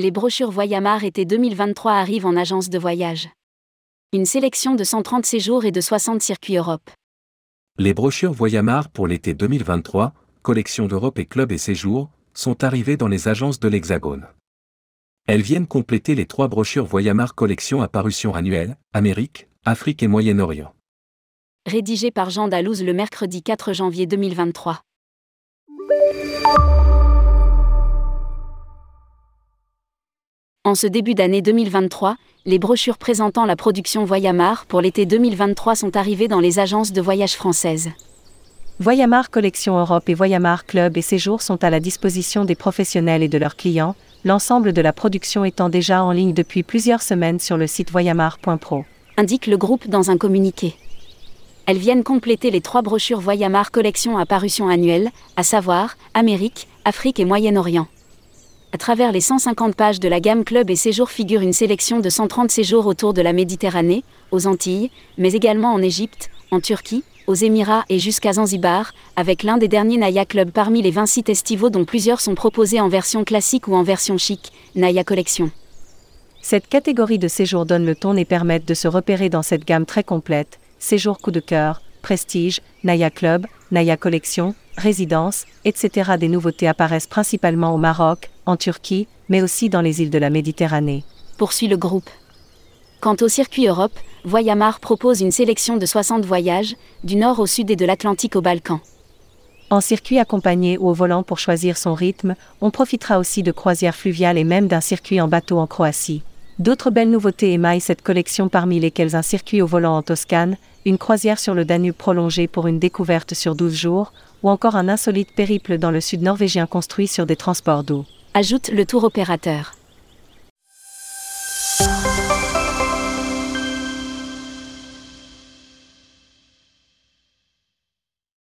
Les brochures Voyamar été 2023 arrivent en agence de voyage. Une sélection de 130 séjours et de 60 circuits Europe. Les brochures Voyamar pour l'été 2023, collection d'Europe et clubs et séjours, sont arrivées dans les agences de l'Hexagone. Elles viennent compléter les trois brochures Voyamar collection à parution annuelle, Amérique, Afrique et Moyen-Orient. Rédigé par Jean Dalouse le mercredi 4 janvier 2023. En ce début d'année 2023, les brochures présentant la production Voyamar pour l'été 2023 sont arrivées dans les agences de voyage françaises. Voyamar Collection Europe et Voyamar Club et Séjours sont à la disposition des professionnels et de leurs clients, l'ensemble de la production étant déjà en ligne depuis plusieurs semaines sur le site voyamar.pro. Indique le groupe dans un communiqué. Elles viennent compléter les trois brochures Voyamar Collection à parution annuelle, à savoir Amérique, Afrique et Moyen-Orient. À travers les 150 pages de la gamme Club et Séjours figure une sélection de 130 séjours autour de la Méditerranée, aux Antilles, mais également en Égypte, en Turquie, aux Émirats et jusqu'à Zanzibar, avec l'un des derniers Naya Club parmi les 20 sites estivaux dont plusieurs sont proposés en version classique ou en version chic, Naya Collection. Cette catégorie de séjours donne le ton et permettent de se repérer dans cette gamme très complète, séjour coup de cœur, prestige, Naya Club, Naya Collection, résidence, etc. Des nouveautés apparaissent principalement au Maroc, en Turquie, mais aussi dans les îles de la Méditerranée. Poursuit le groupe. Quant au circuit Europe, Voyamar propose une sélection de 60 voyages, du nord au sud et de l'Atlantique au Balkan. En circuit accompagné ou au volant pour choisir son rythme, on profitera aussi de croisières fluviales et même d'un circuit en bateau en Croatie. D'autres belles nouveautés émaillent cette collection parmi lesquelles un circuit au volant en Toscane, une croisière sur le Danube prolongée pour une découverte sur 12 jours, ou encore un insolite périple dans le sud norvégien construit sur des transports d'eau. Ajoute le tour opérateur.